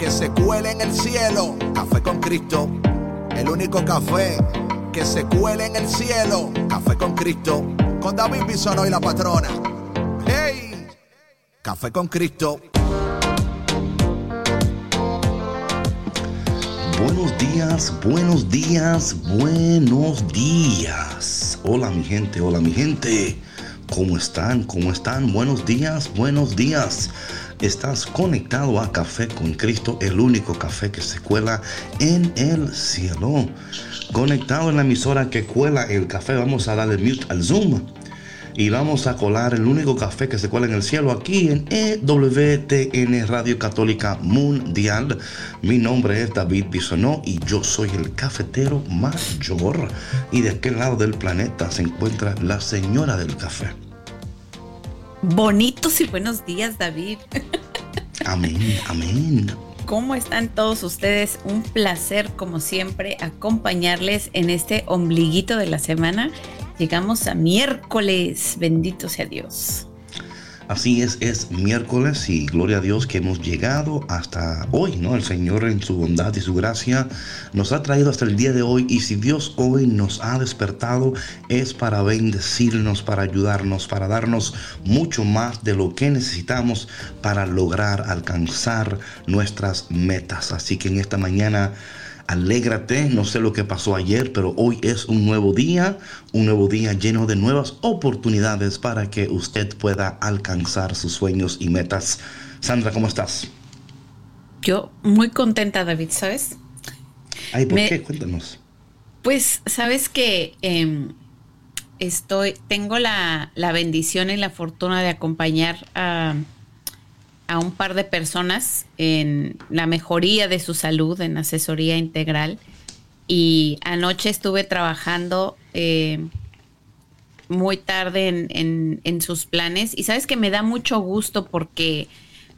que se cuele en el cielo. Café con Cristo, el único café que se cuele en el cielo. Café con Cristo, con David Bisono y la patrona. ¡Hey! Café con Cristo. Buenos días, buenos días, buenos días. Hola mi gente, hola mi gente. ¿Cómo están? ¿Cómo están? Buenos días, buenos días. Estás conectado a Café con Cristo, el único café que se cuela en el cielo. Conectado en la emisora que cuela el café, vamos a darle mute al Zoom. Y vamos a colar el único café que se cuela en el cielo aquí en EWTN Radio Católica Mundial. Mi nombre es David Bisonó y yo soy el cafetero mayor. Y de aquel lado del planeta se encuentra la señora del café. Bonitos y buenos días, David. Amén, amén. ¿Cómo están todos ustedes? Un placer, como siempre, acompañarles en este ombliguito de la semana. Llegamos a miércoles, bendito sea Dios. Así es, es miércoles y gloria a Dios que hemos llegado hasta hoy, ¿no? El Señor en su bondad y su gracia nos ha traído hasta el día de hoy y si Dios hoy nos ha despertado es para bendecirnos, para ayudarnos, para darnos mucho más de lo que necesitamos para lograr alcanzar nuestras metas. Así que en esta mañana Alégrate, no sé lo que pasó ayer, pero hoy es un nuevo día, un nuevo día lleno de nuevas oportunidades para que usted pueda alcanzar sus sueños y metas. Sandra, ¿cómo estás? Yo muy contenta, David, ¿sabes? Ay, ¿por qué? Cuéntanos. Pues, sabes que em, estoy, tengo la, la bendición y la fortuna de acompañar a a un par de personas en la mejoría de su salud, en asesoría integral. Y anoche estuve trabajando eh, muy tarde en, en, sus planes. Y sabes que me da mucho gusto porque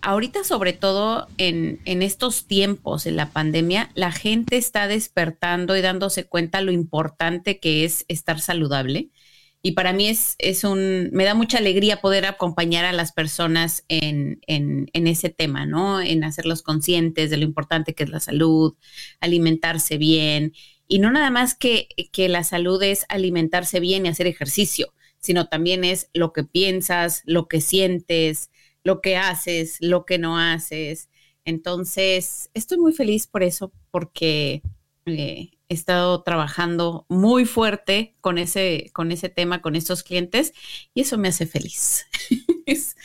ahorita, sobre todo en, en estos tiempos, en la pandemia, la gente está despertando y dándose cuenta lo importante que es estar saludable y para mí es, es un, me da mucha alegría poder acompañar a las personas en, en, en, ese tema, ¿no? En hacerlos conscientes de lo importante que es la salud, alimentarse bien. Y no nada más que, que la salud es alimentarse bien y hacer ejercicio, sino también es lo que piensas, lo que sientes, lo que haces, lo que no haces. Entonces, estoy muy feliz por eso, porque eh, he estado trabajando muy fuerte con ese, con ese tema, con estos clientes, y eso me hace feliz.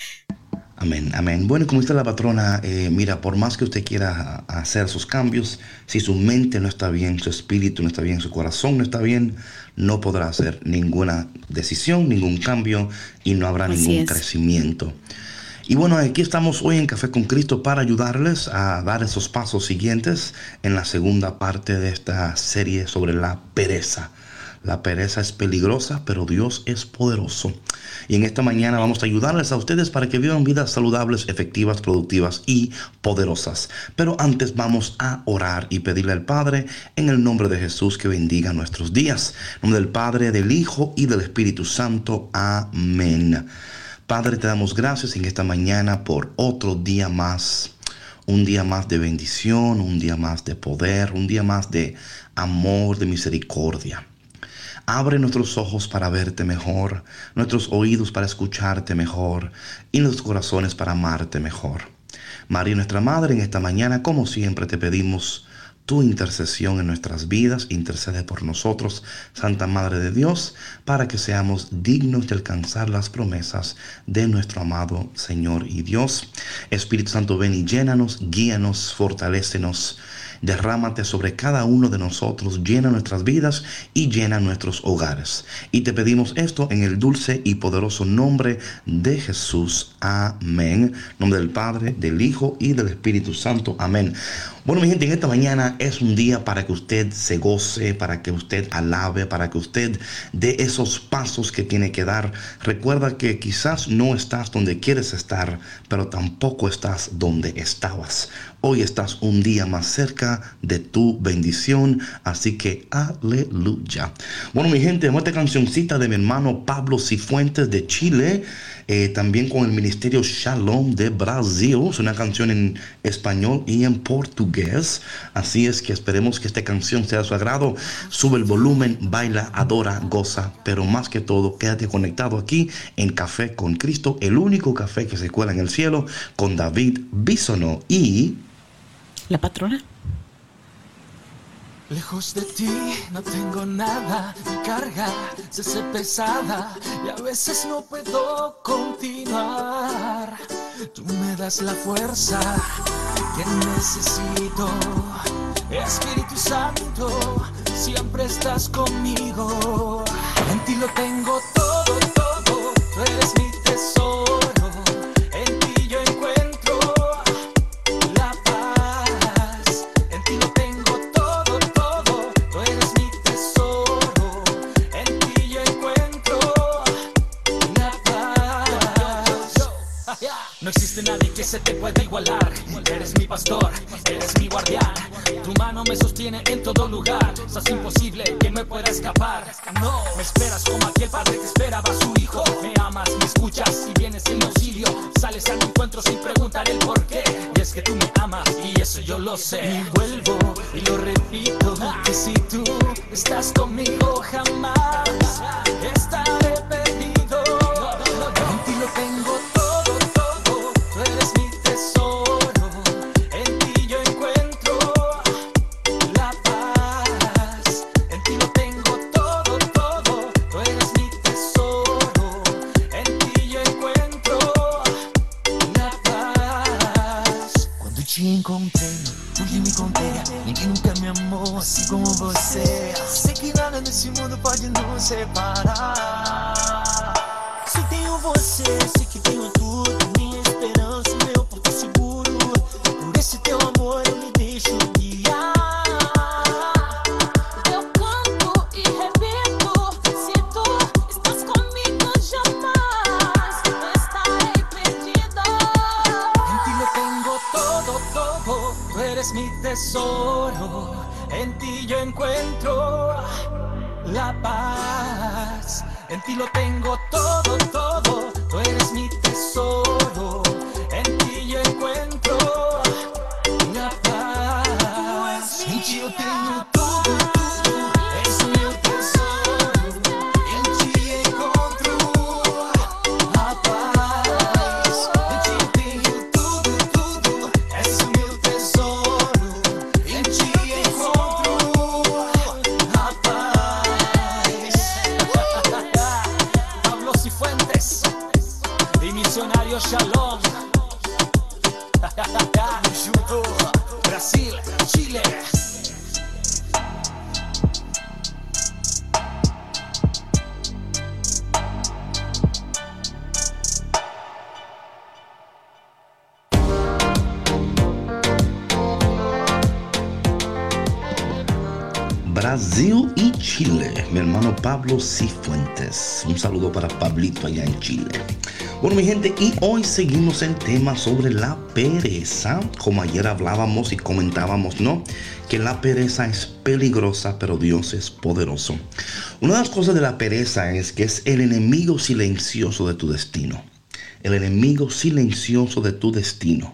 Amén, amén. Bueno, como dice la patrona, eh, mira, por más que usted quiera hacer sus cambios, si su mente no está bien, su espíritu no está bien, su corazón no está bien, no podrá hacer ninguna decisión, ningún cambio y no habrá ningún crecimiento. Y bueno, aquí estamos hoy en Café con Cristo para ayudarles a dar esos pasos siguientes en la segunda parte de esta serie sobre la pereza. La pereza es peligrosa, pero Dios es poderoso. Y en esta mañana vamos a ayudarles a ustedes para que vivan vidas saludables, efectivas, productivas y poderosas. Pero antes vamos a orar y pedirle al Padre en el nombre de Jesús que bendiga nuestros días. En nombre del Padre, del Hijo y del Espíritu Santo. Amén. Padre, te damos gracias en esta mañana por otro día más, un día más de bendición, un día más de poder, un día más de amor, de misericordia. Abre nuestros ojos para verte mejor, nuestros oídos para escucharte mejor y nuestros corazones para amarte mejor. María, nuestra Madre, en esta mañana, como siempre, te pedimos tu intercesión en nuestras vidas, intercede por nosotros, Santa Madre de Dios, para que seamos dignos de alcanzar las promesas de nuestro amado Señor y Dios. Espíritu Santo, ven y llénanos, guíanos, fortalécenos derrámate sobre cada uno de nosotros, llena nuestras vidas y llena nuestros hogares. Y te pedimos esto en el dulce y poderoso nombre de Jesús. Amén. Nombre del Padre, del Hijo y del Espíritu Santo. Amén. Bueno, mi gente, en esta mañana es un día para que usted se goce, para que usted alabe, para que usted dé esos pasos que tiene que dar. Recuerda que quizás no estás donde quieres estar, pero tampoco estás donde estabas. Hoy estás un día más cerca de tu bendición, así que aleluya. Bueno, mi gente, esta cancioncita de mi hermano Pablo Cifuentes de Chile. Eh, también con el Ministerio Shalom de Brasil. Es una canción en español y en portugués. Así es que esperemos que esta canción sea de su agrado. Sube el volumen, baila, adora, goza, pero más que todo, quédate conectado aquí en Café con Cristo, el único café que se cuela en el cielo, con David Bisono y... La patrona. Lejos de ti no tengo nada, mi carga se hace pesada y a veces no puedo continuar. Tú me das la fuerza que necesito, Espíritu Santo, siempre estás conmigo. En ti lo tengo todo, todo, tú eres mi se te puede igualar. Eres mi pastor, eres mi guardián. Tu mano me sostiene en todo lugar. Es imposible que me pueda escapar. No, me esperas como aquel padre que esperaba a su hijo. Me amas, me escuchas y vienes en auxilio. Sales a mi encuentro sin preguntar el por qué. Y es que tú me amas y eso yo lo sé. Y vuelvo y lo repito. Que si tú estás conmigo jamás estaré perdido. Brasil y Chile. Mi hermano Pablo Cifuentes. Un saludo para Pablito allá en Chile. Bueno, mi gente, y hoy seguimos el tema sobre la pereza. Como ayer hablábamos y comentábamos, ¿no? Que la pereza es peligrosa, pero Dios es poderoso. Una de las cosas de la pereza es que es el enemigo silencioso de tu destino. El enemigo silencioso de tu destino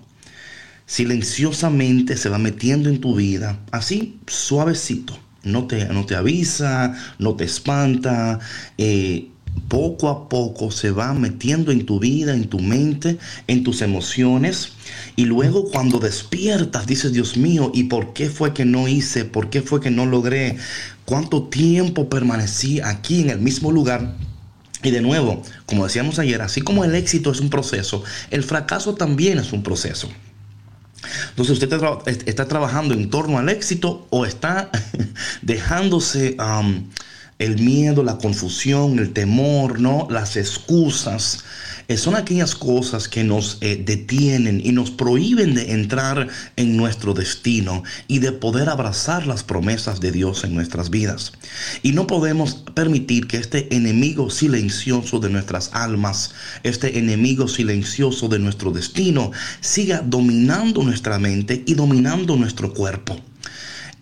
silenciosamente se va metiendo en tu vida, así suavecito, no te, no te avisa, no te espanta. Eh, poco a poco se va metiendo en tu vida, en tu mente, en tus emociones. Y luego cuando despiertas, dices, Dios mío, ¿y por qué fue que no hice? ¿Por qué fue que no logré? ¿Cuánto tiempo permanecí aquí en el mismo lugar? Y de nuevo, como decíamos ayer, así como el éxito es un proceso, el fracaso también es un proceso. Entonces usted está, trabajando en torno al éxito o está dejándose el miedo, la confusión, el temor, ¿no? Las excusas son aquellas cosas que nos eh, detienen y nos prohíben de entrar en nuestro destino y de poder abrazar las promesas de Dios en nuestras vidas. Y no podemos permitir que este enemigo silencioso de nuestras almas, este enemigo silencioso de nuestro destino, siga dominando nuestra mente y dominando nuestro cuerpo.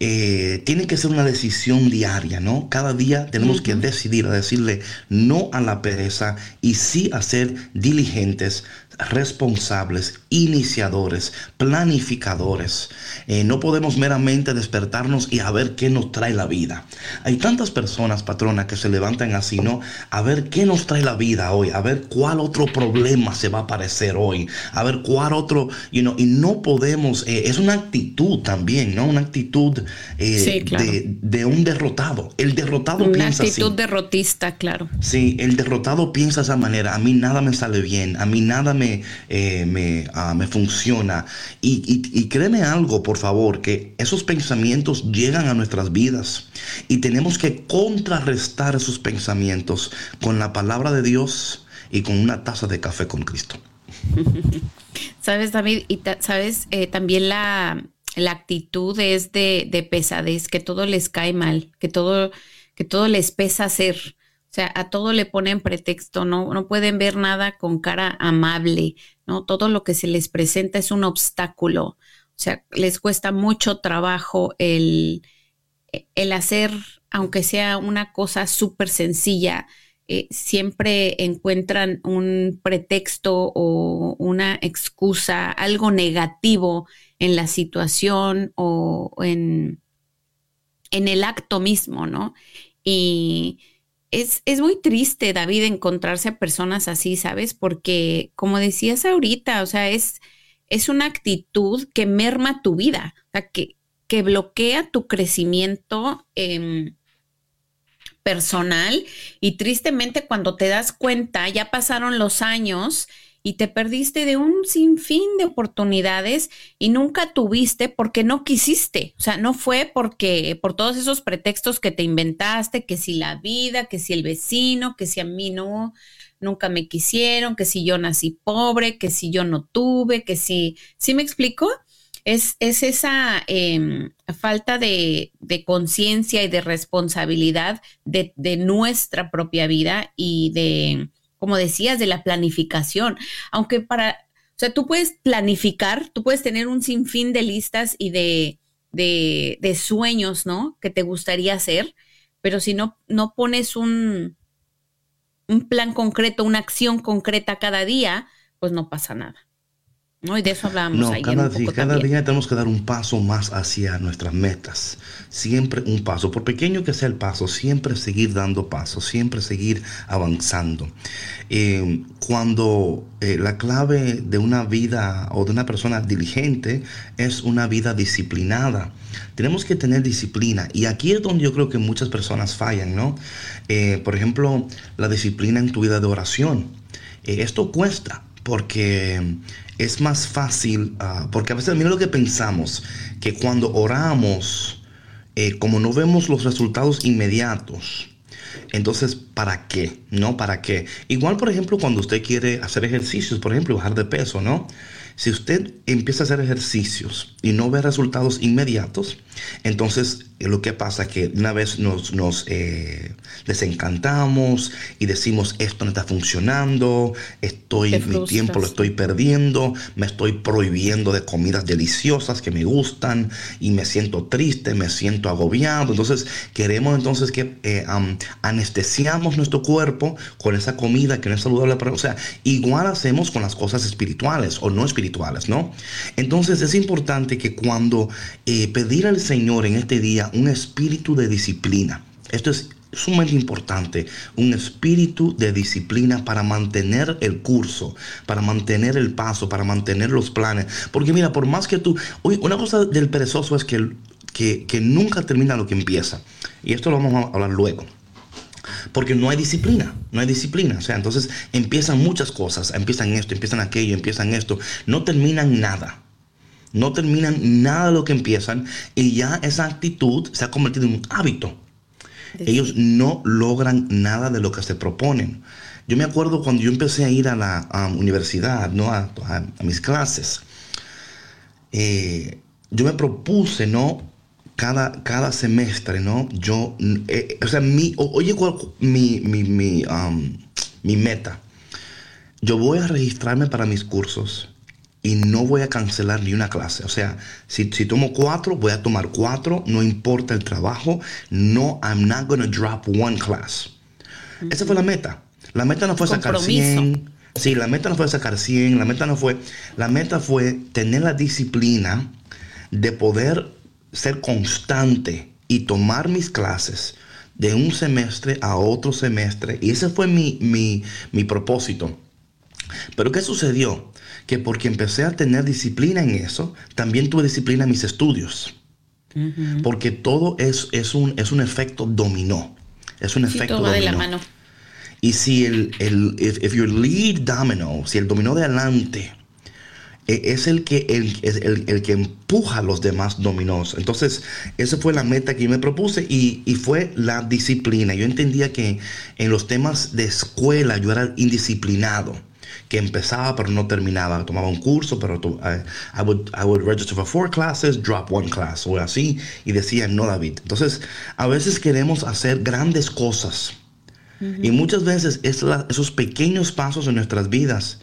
Eh, tiene que ser una decisión diaria, ¿no? Cada día tenemos que decidir a decirle no a la pereza y sí a ser diligentes responsables, iniciadores, planificadores. Eh, no podemos meramente despertarnos y a ver qué nos trae la vida. Hay tantas personas, patrona, que se levantan así, ¿no? A ver qué nos trae la vida hoy, a ver cuál otro problema se va a aparecer hoy, a ver cuál otro, you know, y no podemos, eh, es una actitud también, ¿no? Una actitud eh, de, un derrotado. El derrotado una piensa actitud derrotista, claro. Sí, el derrotado piensa de esa manera, a mí nada me sale bien, a mí nada me eh, ah, me, funciona. Y, créeme algo, por favor, que esos pensamientos llegan a nuestras vidas y tenemos que contrarrestar esos pensamientos con la palabra de Dios y con una taza de café con Cristo. Sabes, David, y sabes, eh, también la, actitud es de, de, pesadez, que todo les cae mal, que todo, que todo les pesa hacer. O sea, a todo le ponen pretexto, no, no pueden ver nada con cara amable, ¿no? Todo lo que se les presenta es un obstáculo. O sea, les cuesta mucho trabajo el, el hacer, aunque sea una cosa súper sencilla, eh, siempre encuentran un pretexto o una excusa, algo negativo en la situación o en, en el acto mismo, ¿no? Y es, muy triste, David, encontrarse a personas así, ¿sabes? Porque, como decías ahorita, o sea, es, es una actitud que merma tu vida, o sea, que, que bloquea tu crecimiento em, personal y tristemente cuando te das cuenta, ya pasaron los años y te perdiste de un sinfín de oportunidades y nunca tuviste porque no quisiste. O sea, no fue porque por todos esos pretextos que te inventaste, que si la vida, que si el vecino, que si a mí no, nunca me quisieron, que si yo nací pobre, que si yo no tuve, que si, ¿sí me explico? Es, es esa em, falta de, de conciencia y de responsabilidad de, de nuestra propia vida y de como decías, de la planificación. Aunque para, o sea, tú puedes planificar, tú puedes tener un sinfín de listas y de, de, sueños, ¿no? Que te gustaría hacer, pero si no, no pones un, un plan concreto, una acción concreta cada día, pues no pasa nada. ¿No? Y de eso hablábamos no, cada, cada día tenemos que dar un paso más hacia nuestras metas. Siempre un paso, por pequeño que sea el paso, siempre seguir dando pasos, siempre seguir avanzando. Eh, cuando eh, la clave de una vida o de una persona diligente es una vida disciplinada. Tenemos que tener disciplina y aquí es donde yo creo que muchas personas fallan, ¿no? Eh, por ejemplo, la disciplina en tu vida de oración. esto cuesta porque es más fácil, ah, porque a veces mira lo que pensamos, que cuando oramos, eh, como no vemos los resultados inmediatos, entonces, ¿para qué? ¿No? ¿Para qué? Igual, por ejemplo, cuando usted quiere hacer ejercicios, por ejemplo, bajar de peso, ¿no? Si usted empieza a hacer ejercicios y no ve resultados inmediatos, entonces eh, lo que pasa es que una vez nos, nos eh, desencantamos y decimos esto no está funcionando, estoy mi tiempo lo estoy perdiendo, me estoy prohibiendo de comidas deliciosas que me gustan y me siento triste, me siento agobiado. Entonces queremos entonces que eh, anestesiamos nuestro cuerpo con esa comida que no es saludable. Para, o sea, igual hacemos con las cosas espirituales o no espirituales, ¿no? Entonces es importante que cuando pedir al Señor en este día un espíritu de disciplina. Esto es sumamente importante, un espíritu de disciplina para mantener el curso, para mantener el paso, para mantener los planes. Porque mira, por más que tú, una cosa del perezoso es que, que, que nunca termina lo que empieza. Y esto lo vamos a hablar luego porque no hay disciplina, no hay disciplina. O sea, entonces empiezan muchas cosas, empiezan esto, empiezan aquello, empiezan esto, no terminan nada. no terminan nada de lo que empiezan y ya esa actitud se ha convertido en un hábito. Ellos no logran nada de lo que se proponen. Yo me acuerdo cuando yo empecé a ir a la universidad, ¿no? A, mis clases. Eh, yo me propuse, ¿no? Cada, cada semestre, ¿no? Yo, eh, o sea, mi, oye, mi, mi, mi, mi meta. Yo voy a registrarme para mis cursos y no voy a cancelar ni una clase. O sea, si, tomo cuatro, voy a tomar cuatro, no importa el trabajo. No, I'm not going to drop one class. Esa fue la meta. La meta no fue sacar 100. Sí, la meta no fue sacar 100, la meta no fue, la meta fue tener la disciplina de poder ser constante y tomar mis clases de un semestre a otro semestre. Y ese fue mi, mi, mi propósito. Pero ¿qué sucedió? Que porque empecé a tener disciplina en eso, también tuve disciplina en mis estudios. Porque todo es, es, un, es un efecto dominó. Es un efecto dominó. de la mano. Y si el, el if, your lead domino, si el dominó de adelante es el que, el, el, el, que empuja a los demás dominós. Entonces, esa fue la meta que yo me propuse y, y, fue la disciplina. Yo entendía que en los temas de escuela yo era indisciplinado que empezaba pero no terminaba. Tomaba un curso, pero I, I, would, I would register for four classes, drop one class, o así, y decía, no, David. Entonces, a veces queremos hacer grandes cosas. Y muchas veces es esos pequeños pasos en nuestras vidas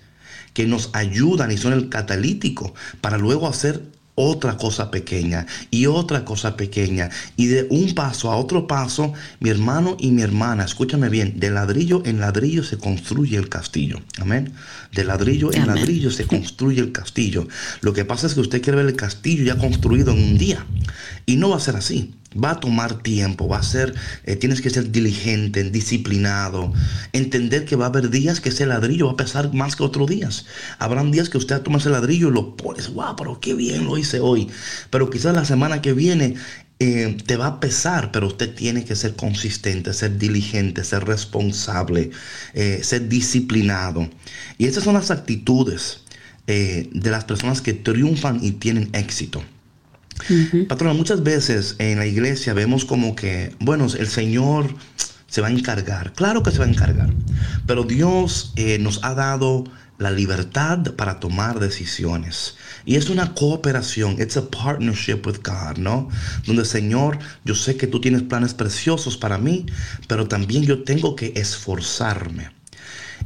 que nos ayudan y son el catalítico para luego hacer otra cosa pequeña y otra cosa pequeña. Y de un paso a otro paso, mi hermano y mi hermana, escúchame bien, de ladrillo en ladrillo se construye el castillo. Amén. De ladrillo en ladrillo se construye el castillo. Lo que pasa es que usted quiere ver el castillo ya construido en un día. Y no va a ser así. Va a tomar tiempo, va a ser, eh, tienes que ser diligente, disciplinado, entender que va a haber días que ese ladrillo va a pesar más que otros días. Habrán días que usted toma ese ladrillo y lo pones, wow, pero qué bien lo hice hoy. Pero quizás la semana que viene eh, te va a pesar, pero usted tiene que ser consistente, ser diligente, ser responsable, eh, ser disciplinado. Y esas son las actitudes de las personas que triunfan y tienen éxito. Patrona, muchas veces en la iglesia vemos como que, bueno, el Señor se va a encargar. Claro que se va a encargar. Pero Dios eh, nos ha dado la libertad para tomar decisiones. Y es una cooperación, it's a partnership with God, ¿no? Donde Señor, yo sé que tú tienes planes preciosos para mí, pero también yo tengo que esforzarme.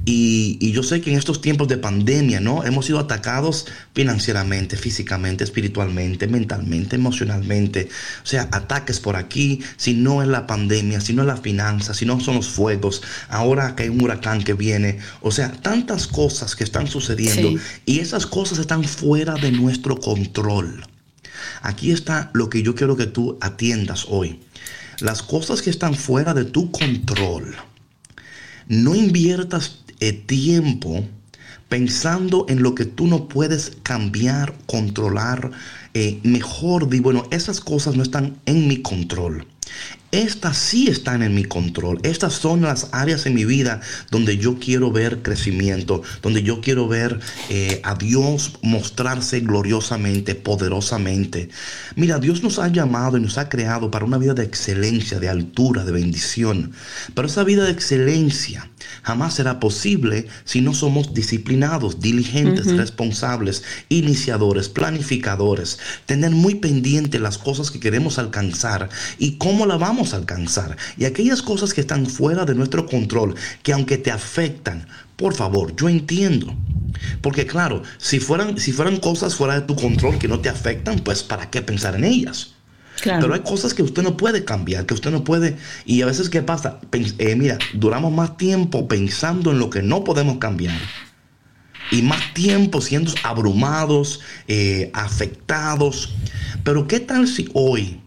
Y, yo sé que en estos tiempos de pandemia, ¿no? Hemos sido atacados financieramente, físicamente, espiritualmente, mentalmente, emocionalmente. O sea, ataques por aquí, si no es la pandemia, si no es la finanza, si no son los fuegos, ahora que hay un huracán que viene. O sea, tantas cosas que están sucediendo y esas cosas están fuera de nuestro control. Aquí está lo que yo quiero que tú atiendas hoy. Las cosas que están fuera de tu control. No inviertas tiempo pensando en lo que tú no puedes cambiar, controlar, eh, mejor di, bueno, esas cosas no están en mi control. Estas sí están en mi control. Estas son las áreas en mi vida donde yo quiero ver crecimiento, donde yo quiero ver eh, a Dios mostrarse gloriosamente, poderosamente. Mira, Dios nos ha llamado y nos ha creado para una vida de excelencia, de altura, de bendición. Pero esa vida de excelencia jamás será posible si no somos disciplinados, diligentes, responsables, iniciadores, planificadores, tener muy pendiente las cosas que queremos alcanzar y cómo la vamos a alcanzar. Y aquellas cosas que están fuera de nuestro control, que aunque te afectan, por favor, yo entiendo. Porque claro, si fueran, si fueran cosas fuera de tu control que no te afectan, pues ¿para qué pensar en ellas? Pero hay cosas que usted no puede cambiar, que usted no puede... Y a veces, ¿qué pasa? Eh, mira, duramos más tiempo pensando en lo que no podemos cambiar. Y más tiempo siendo abrumados, eh, afectados. Pero ¿qué tal si hoy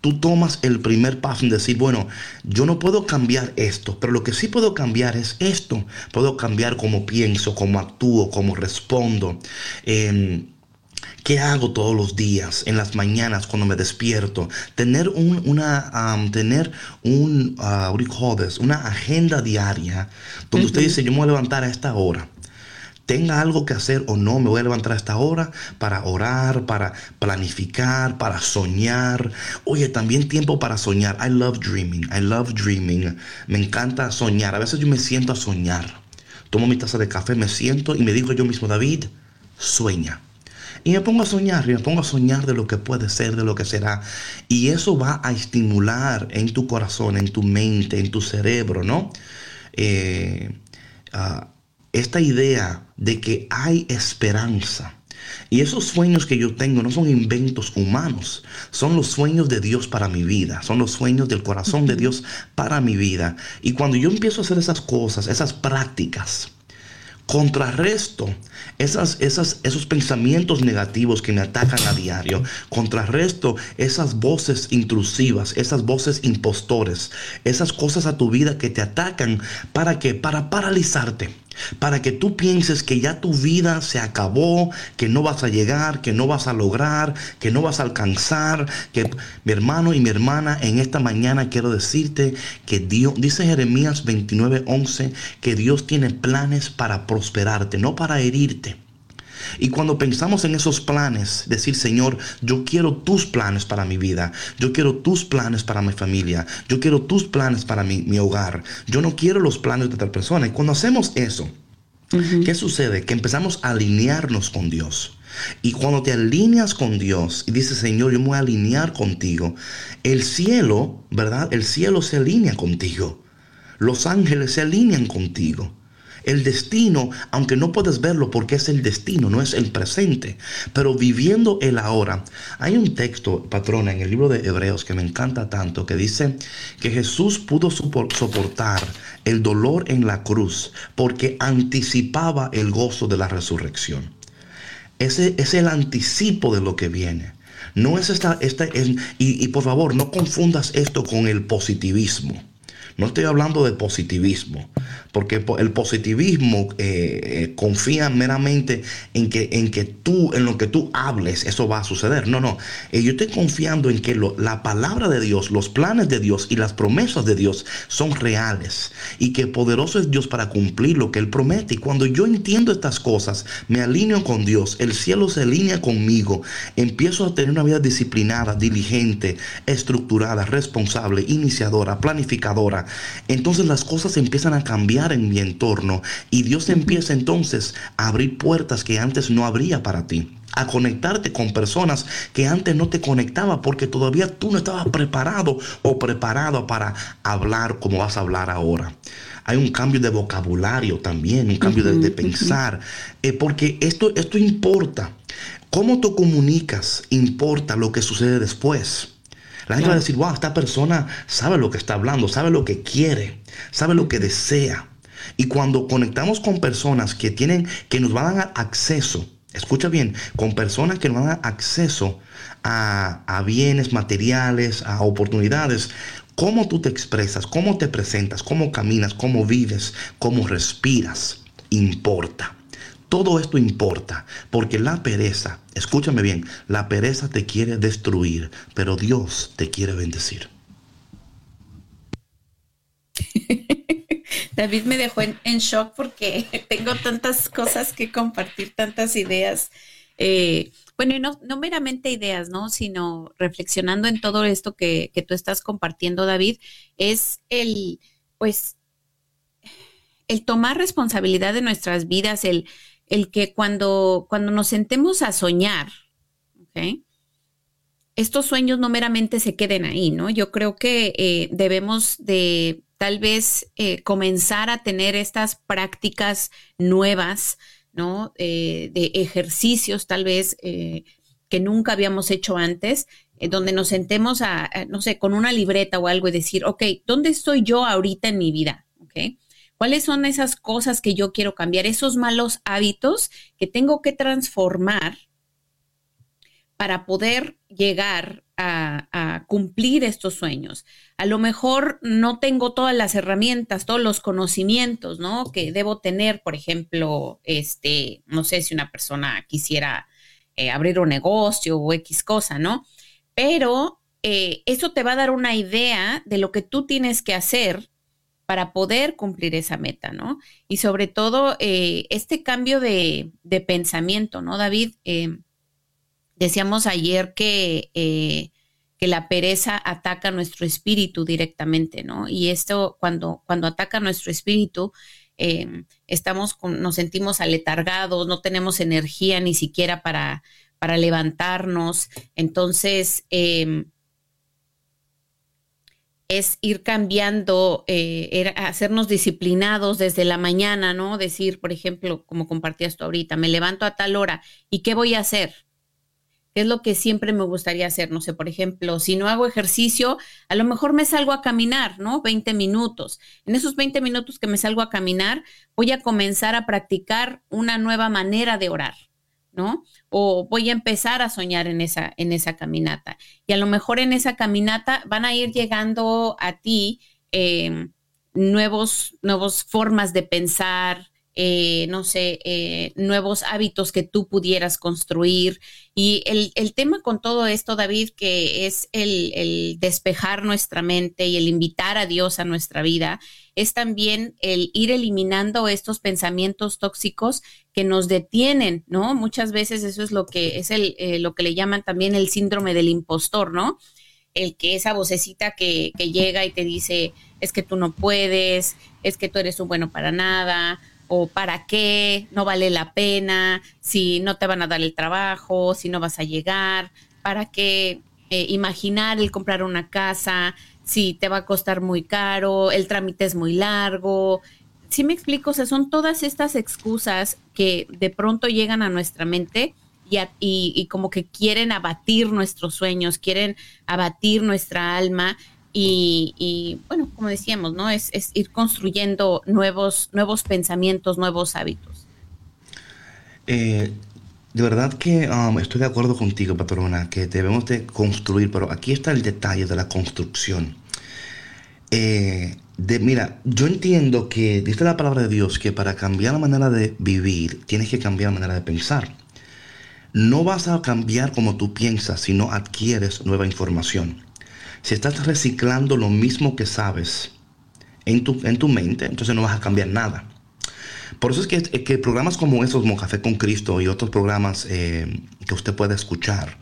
tú tomas el primer paso en decir, bueno, yo no puedo cambiar esto, pero lo que sí puedo cambiar es esto. Puedo cambiar cómo pienso, cómo actúo, cómo respondo. Eh, ¿Qué hago todos los días, en las mañanas cuando me despierto? Tener un, una, tener un, uh, una agenda diaria donde usted dice, yo me voy a levantar a esta hora. tenga algo que hacer o no, me voy a levantar a esta hora para orar, para planificar, para soñar. Oye, también tiempo para soñar. I love dreaming, I love dreaming. Me encanta soñar. A veces yo me siento a soñar. Tomo mi taza de café, me siento y me digo yo mismo, David, sueña. Y me pongo a soñar, y me pongo a soñar de lo que puede ser, de lo que será. Y eso va a estimular en tu corazón, en tu mente, en tu cerebro, ¿no? Eh, ah, esta idea de que hay esperanza. Y esos sueños que yo tengo no son inventos humanos, son los sueños de Dios para mi vida, son los sueños del corazón de Dios para mi vida. Y cuando yo empiezo a hacer esas cosas, esas prácticas, contrarresto esas, esas, esos pensamientos negativos que me atacan a diario, contrarresto esas voces intrusivas, esas voces impostores, esas cosas a tu vida que te atacan para que para paralizarte para que tú pienses que ya tu vida se acabó, que no vas a llegar, que no vas a lograr, que no vas a alcanzar, que mi hermano y mi hermana en esta mañana quiero decirte que Dios, dice Jeremías 29:11, que Dios tiene planes para prosperarte, no para herirte. Y cuando pensamos en esos planes, decir, Señor, yo quiero tus planes para mi vida, yo quiero tus planes para mi familia, yo quiero tus planes para mi, hogar, yo no quiero los planes de otra persona. Y cuando hacemos eso, ¿qué sucede? Que empezamos a alinearnos con Dios. Y cuando te alineas con Dios y dices, Señor, yo me voy a alinear contigo, el cielo, ¿verdad? El cielo se alinea contigo. Los ángeles se alinean contigo. El destino, aunque no puedes verlo porque es el destino, no es el presente, pero viviendo el ahora. Hay un texto, patrona, en el libro de Hebreos que me encanta tanto, que dice que Jesús pudo soportar el dolor en la cruz porque anticipaba el gozo de la resurrección. Ese es el anticipo de lo que viene. No es esta, esta y, y por favor, no confundas esto con el positivismo. No estoy hablando de positivismo, porque el positivismo eh, eh, confía meramente en que, en que tú, en lo que tú hables, eso va a suceder. No, no. Eh, yo estoy confiando en que la palabra de Dios, los planes de Dios y las promesas de Dios son reales y que poderoso es Dios para cumplir lo que Él promete. Y cuando yo entiendo estas cosas, me alineo con Dios, el cielo se alinea conmigo, empiezo a tener una vida disciplinada, diligente, estructurada, responsable, iniciadora, planificadora entonces las cosas empiezan a cambiar en mi entorno y Dios empieza entonces a abrir puertas que antes no abría para ti a conectarte con personas que antes no te conectaba porque todavía tú no estabas preparado o preparado para hablar como vas a hablar ahora. Hay un cambio de vocabulario también, un cambio de, pensar, eh, porque esto, esto importa. Cómo tú comunicas importa lo que sucede después. La gente va a decir, wow, esta persona sabe lo que está hablando, sabe lo que quiere, sabe lo que desea. Y cuando conectamos con personas que tienen, que nos van a dar acceso, escucha bien, con personas que nos van a dar acceso a, a bienes materiales, a oportunidades, cómo tú te expresas, cómo te presentas, cómo caminas, cómo vives, cómo respiras, importa. Todo esto importa, porque la pereza, escúchame bien, la pereza te quiere destruir, pero Dios te quiere bendecir. David me dejó en, shock porque tengo tantas cosas que compartir, tantas ideas. Eh, bueno, y no, meramente ideas, ¿no? Sino reflexionando en todo esto que, que tú estás compartiendo, David, es el, pues, el tomar responsabilidad de nuestras vidas, el, el que cuando, cuando nos sentemos a soñar, estos sueños no meramente se queden ahí, ¿no? Yo creo que eh, debemos de tal vez eh, comenzar a tener estas prácticas nuevas, ¿no? Eh, de ejercicios tal vez que nunca habíamos hecho antes, donde nos sentemos a, no sé, con una libreta o algo y decir, ok, ¿dónde estoy yo ahorita en mi vida? ¿Ok? ¿Cuáles son esas cosas que yo quiero cambiar? Esos malos hábitos que tengo que transformar para poder llegar a, cumplir estos sueños. A lo mejor no tengo todas las herramientas, todos los conocimientos, ¿no? Que debo tener, por ejemplo, este, no sé si una persona quisiera eh, abrir un negocio o X cosa, ¿no? Pero eh, eso te va a dar una idea de lo que tú tienes que hacer para poder cumplir esa meta, ¿no? Y sobre todo eh, este cambio de, pensamiento, ¿no, David? Eh, decíamos ayer que, eh, que la pereza ataca nuestro espíritu directamente, ¿no? Y esto, cuando, cuando ataca nuestro espíritu, estamos nos sentimos aletargados, no tenemos energía ni siquiera para, para levantarnos. Entonces, es ir cambiando, eh, hacernos disciplinados desde la mañana, ¿no? Decir, por ejemplo, como compartías tú ahorita, me levanto a tal hora y ¿qué voy a hacer? ¿Qué es lo que siempre me gustaría hacer? No sé, por ejemplo, si no hago ejercicio, a lo mejor me salgo a caminar, ¿no? 20 minutos. En esos 20 minutos que me salgo a caminar, voy a comenzar a practicar una nueva manera de orar. ¿No? O voy a empezar a soñar en esa, en esa caminata. Y a lo mejor en esa caminata van a ir llegando a ti eh, nuevos, nuevos formas de pensar, eh, no sé, eh, nuevos hábitos que tú pudieras construir. Y el, tema con todo esto, David, que es el, despejar nuestra mente y el invitar a Dios a nuestra vida, es también el ir eliminando estos pensamientos tóxicos que nos detienen, ¿no? Muchas veces eso es lo que es el, eh, lo que le llaman también el síndrome del impostor, ¿no? El que esa vocecita que, que llega y te dice, es que tú no puedes, es que tú eres un bueno para nada, o para qué, no vale la pena, si no te van a dar el trabajo, si no vas a llegar, para qué eh, imaginar el comprar una casa, si te va a costar muy caro, el trámite es muy largo. Si me explico, o sea, son todas estas excusas que de pronto llegan a nuestra mente y, y como que quieren abatir nuestros sueños, quieren abatir nuestra alma y, bueno, como decíamos, ¿no? Es, ir construyendo nuevos, nuevos pensamientos, nuevos hábitos. Eh, de verdad que um, estoy de acuerdo contigo, patrona, que debemos de construir, pero aquí está el detalle de la construcción. Eh, de, mira, yo entiendo que dice la palabra de Dios que para cambiar la manera de vivir tienes que cambiar la manera de pensar. No vas a cambiar como tú piensas si no adquieres nueva información. Si estás reciclando lo mismo que sabes en tu, en tu mente, entonces no vas a cambiar nada. Por eso es que, que programas como esos, como con Cristo y otros programas eh, que usted puede escuchar,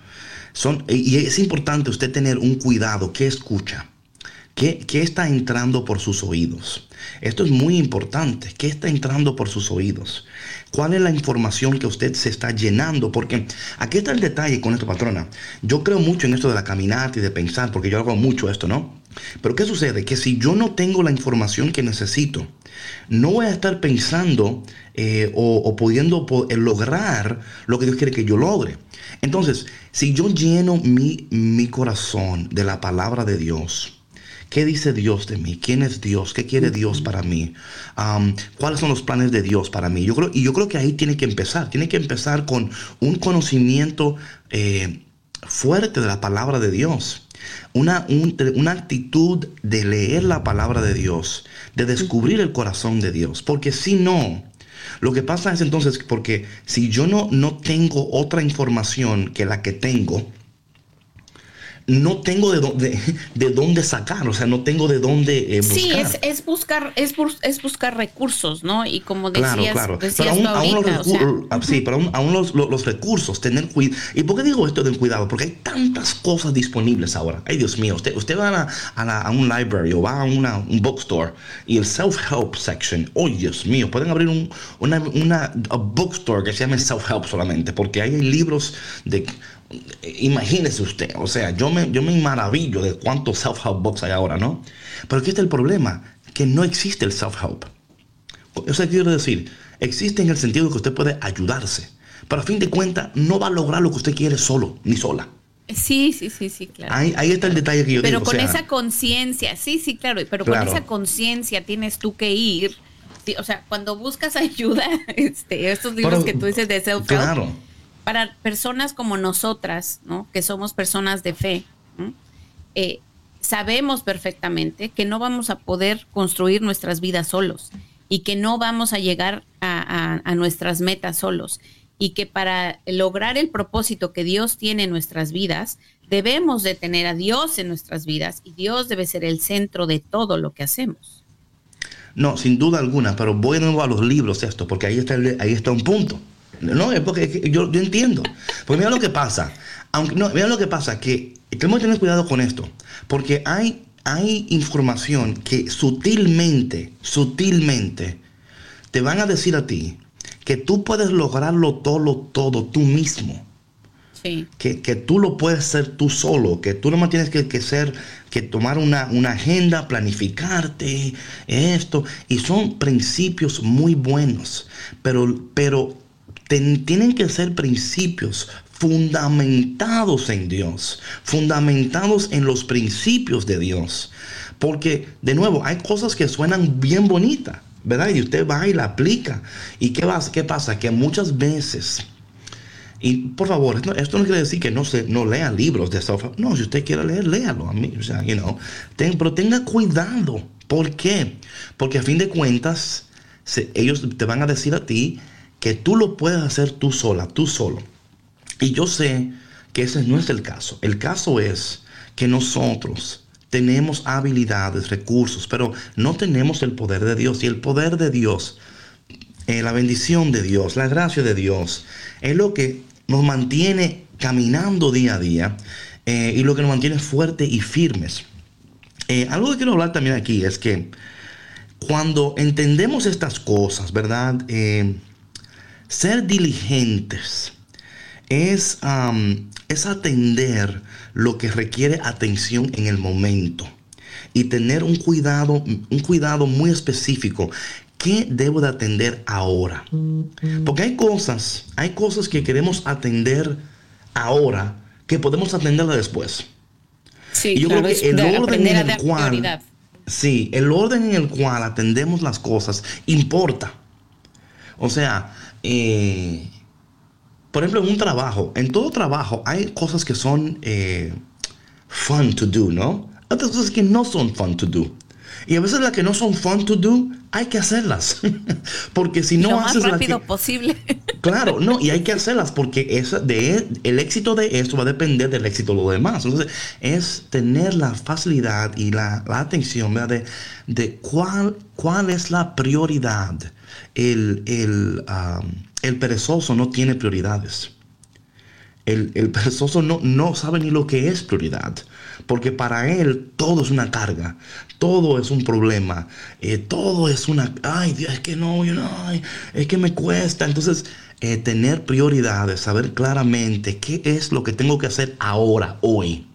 son, y es importante usted tener un cuidado, ¿qué escucha? ¿Qué, ¿Qué, está entrando por sus oídos? Esto es muy importante. ¿Qué está entrando por sus oídos? ¿Cuál es la información que usted se está llenando? Porque aquí está el detalle con esto, patrona. Yo creo mucho en esto de la caminata y de pensar, porque yo hago mucho esto, ¿no? Pero ¿qué sucede? Que si yo no tengo la información que necesito, no voy a estar pensando eh, o, pudiendo eh, lograr lo que Dios quiere que yo logre. Entonces, si yo lleno mi, mi corazón de la palabra de Dios, ¿Qué dice Dios de mí? ¿Quién es Dios? ¿Qué quiere Dios para mí? ¿Cuáles son los planes de Dios para mí? Yo creo, y yo creo que ahí tiene que empezar. Tiene que empezar con un conocimiento eh, fuerte de la palabra de Dios. Una, una actitud de leer la palabra de Dios, de descubrir el corazón de Dios. Porque si no, lo que pasa es entonces porque si yo no, no tengo otra información que la que tengo, no tengo de dónde, de dónde sacar, o sea, no tengo de dónde buscar. Eh, sí, es, es buscar, es, es, buscar recursos, ¿no? Y como decías, claro, claro. pero aún, aún los recursos, ah, sí, pero aún, los, recursos, tener cuidado. ¿Y por qué digo esto de cuidado? Porque hay tantas cosas disponibles ahora. Ay, Dios mío, usted, usted va a, un library o va a una, un bookstore y el self-help section, oh, Dios mío, pueden abrir un, una, una bookstore que se llame self-help solamente, porque hay libros de Imagínese usted, o sea, yo me, yo me maravillo de cuántos self-help books hay ahora, ¿no? Pero aquí está el problema, que no existe el self-help. O sea, quiero decir, existe en el sentido de que usted puede ayudarse, pero a fin de cuentas no va a lograr lo que usted quiere solo, ni sola. Sí, sí, sí, sí, claro. Ahí, está el detalle que yo pero digo. Pero con esa conciencia, sí, sí, claro, pero con esa conciencia tienes tú que ir. o sea, cuando buscas ayuda, este, estos libros que tú dices de self-help. Claro para personas como nosotras, ¿no? que somos personas de fe, eh, sabemos perfectamente que no vamos a poder construir nuestras vidas solos y que no vamos a llegar a, nuestras metas solos y que para lograr el propósito que Dios tiene en nuestras vidas, debemos de tener a Dios en nuestras vidas y Dios debe ser el centro de todo lo que hacemos. No, sin duda alguna, pero voy de nuevo a los libros esto, porque ahí está, ahí está un punto. No, es porque yo, yo entiendo. Porque mira lo que pasa. Aunque, no, mira lo que pasa, que tenemos que tener cuidado con esto, porque hay, hay información que sutilmente, sutilmente, te van a decir a ti que tú puedes lograrlo todo, todo tú mismo. Que, tú lo puedes hacer tú solo, que tú no tienes que, ser, que tomar una, una, agenda, planificarte, esto. Y son principios muy buenos, pero, pero tienen que ser principios fundamentados en Dios, fundamentados en los principios de Dios. Porque, de nuevo, hay cosas que suenan bien bonitas, ¿verdad? Y usted va y la aplica. ¿Y qué, va, qué pasa? Que muchas veces y por favor, esto, no quiere decir que no, se, no lea libros de software. No, si usted quiere leer, léalo. A mí, you know, pero tenga cuidado. ¿Por qué? Porque a fin de cuentas, ellos te van a decir a ti que tú lo puedes hacer tú sola, tú solo. Y yo sé que ese no es el caso. El caso es que nosotros tenemos habilidades, recursos, pero no tenemos el poder de Dios. Y el poder de Dios, eh, la bendición de Dios, la gracia de Dios, es lo que nos mantiene caminando día a día eh, y lo que nos mantiene fuertes y firmes. Eh, algo que quiero hablar también aquí es que cuando entendemos estas cosas, ¿verdad? Ser diligentes es, es atender lo que requiere atención en el momento y tener un cuidado, un cuidado muy específico ¿Qué debo de atender ahora? Porque hay cosas, hay cosas que queremos atender ahora que podemos atenderla después. Sí, y yo creo que el orden en el cual, sí, el orden en el cual atendemos las cosas importa. O sea, eh, por ejemplo, en un trabajo, en todo trabajo hay cosas que son eh, fun to do, ¿no? Otras cosas que no son fun to do. Y a veces las que no son fun to do, hay que hacerlas. porque si no lo haces más rápido posible. claro, no, y hay que hacerlas porque de, el éxito de esto va a depender del éxito de lo demás. Entonces, es tener la facilidad y la, atención de, de cuál, cuál es la prioridad. El, el, el perezoso no tiene prioridades. El, el perezoso no, no sabe ni lo que es prioridad porque para él todo es una carga, todo es un problema, eh, todo es una, ay Dios, es que no, es que me cuesta. Entonces, eh, tener prioridades, saber claramente qué es lo que tengo que hacer ahora, hoy.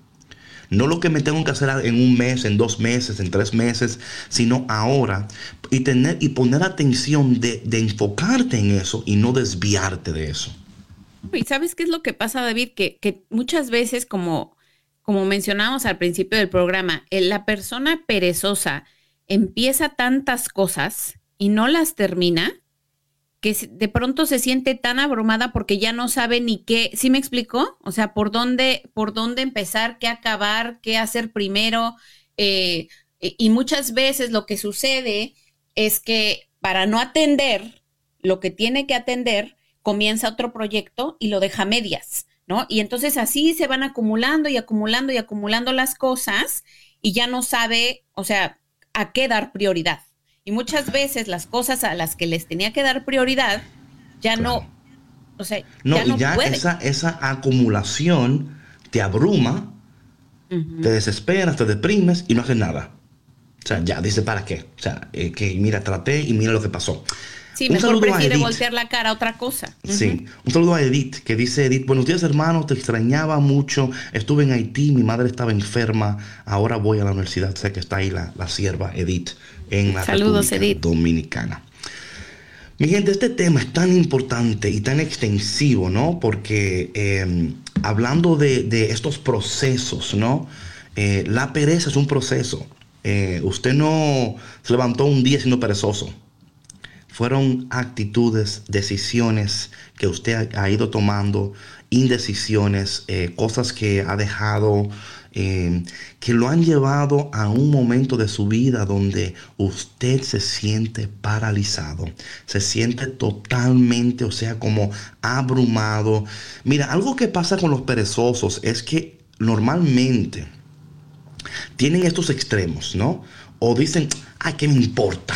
No lo que me tengo que hacer en un mes, en dos meses, en tres meses, sino ahora. Y, tener, y poner atención de, enfocarte en eso y no desviarte de eso. ¿Y sabes qué es lo que pasa, David? Que, que muchas veces como como mencionábamos al principio del programa, la persona perezosa empieza tantas cosas y no las termina, que de pronto se siente tan abrumada porque ya no sabe ni qué, ¿sí me explicó? O sea, por dónde, por dónde empezar, qué acabar, qué hacer primero. Eh, y muchas veces lo que sucede es que para no atender lo que tiene que atender, comienza otro proyecto y lo deja medias. Y entonces así se van acumulando y acumulando y acumulando las cosas y ya no sabe, o sea, a qué dar prioridad. Y muchas veces las cosas a las que les tenía que dar prioridad ya no, o sea, no, ya y ya esa, esa acumulación te abruma, te desesperas, te deprimes y no haces nada. O sea, ya, dice, ¿para qué? O sea, eh, que mira, traté y mira lo que pasó. Sí, mejor prefiere voltear la cara a otra cosa. Sí, un saludo a Edith, que dice Edith, buenos días hermano, te extrañaba mucho, estuve en Haití, mi madre estaba enferma, ahora voy a la universidad, sé que está ahí la, la sierva Edith en la Saludos, República Dominicana. Mi gente, este tema es tan importante y tan extensivo, ¿no? Porque em, hablando de, estos procesos, ¿no? Eh, la pereza es un proceso. Eh, usted no se levantó un día siendo perezoso fueron actitudes, decisiones que usted ha ido tomando, indecisiones, eh, cosas que ha dejado, eh, que lo han llevado a un momento de su vida donde usted se siente paralizado, se siente totalmente, o sea, como abrumado. Mira, algo que pasa con los perezosos es que normalmente tienen estos extremos, ¿no? O dicen, ay, ¿qué me importa?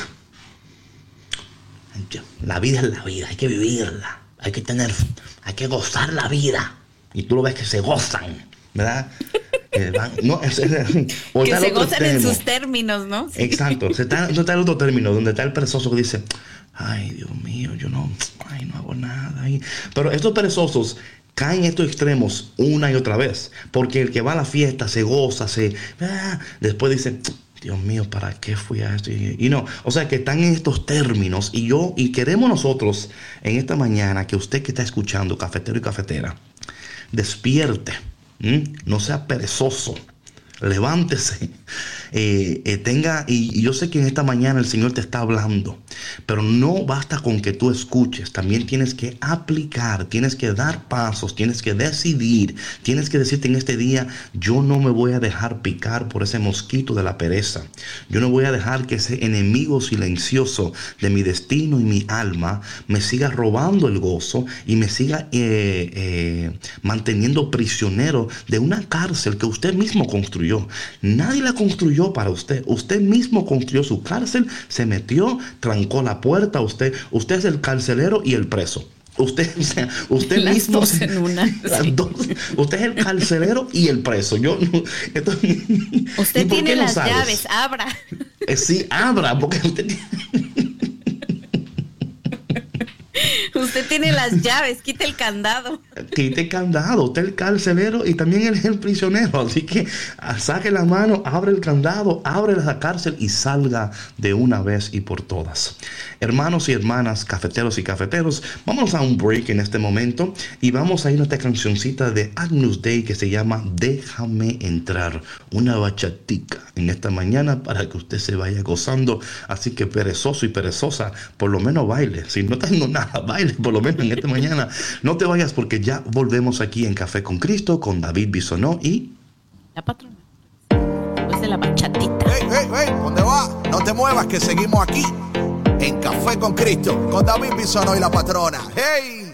la vida es la vida, hay que vivirla, hay que tener, hay que gozar la vida. Y tú lo ves que se gozan, ¿verdad? Eh, no, que se gozan en sus términos, ¿no? Exacto. Se está, está el otro término, donde está el perezoso que dice, ay, Dios mío, yo no, ay, no hago nada. Pero estos perezosos caen en estos extremos una y otra vez. Porque el que va a la fiesta se goza, se... Ah, después dice, Dios mío, ¿para qué fui a esto? Y, no, o sea que están en estos términos y yo, y queremos nosotros en esta mañana que usted que está escuchando, cafetero y cafetera, despierte, no sea perezoso, levántese eh, eh, tenga, y, yo sé que en esta mañana el Señor te está hablando, pero no basta con que tú escuches, también tienes que aplicar, tienes que dar pasos, tienes que decidir, tienes que decirte en este día, yo no me voy a dejar picar por ese mosquito de la pereza, yo no voy a dejar que ese enemigo silencioso de mi destino y mi alma me siga robando el gozo y me siga eh, manteniendo prisionero de una cárcel que usted mismo construyó. Nadie la construyó para usted. Usted mismo construyó su cárcel, se metió, trancó la puerta. Usted, usted es el carcelero y el preso. Usted, usted mismo. en una, usted es el carcelero y el preso. Yo, usted tiene las llaves, abra. Eh, sí, abra, porque usted tiene. Usted tiene las llaves, quite el candado. Quite el candado, usted es el carcelero y también él es el prisionero. Así que saque la mano, abre el candado, abre la cárcel y salga de una vez y por todas. Hermanos y hermanas, cafeteros y cafeteros, vamos a un break en este momento y vamos a ir a esta cancioncita de Agnus Day que se llama Déjame entrar. Una bachatica en esta mañana para que usted se vaya gozando. Así que perezoso y perezosa, por lo menos baile. Si no tengo nada baile por lo menos en esta mañana. No te vayas porque ya volvemos aquí en Café con Cristo con David Bisonó y... La patrona. Después de la bachatita. ¡Hey, hey, hey! ¿Dónde va? No te muevas que seguimos aquí en Café con Cristo con David Bisonó y la patrona. ¡Hey!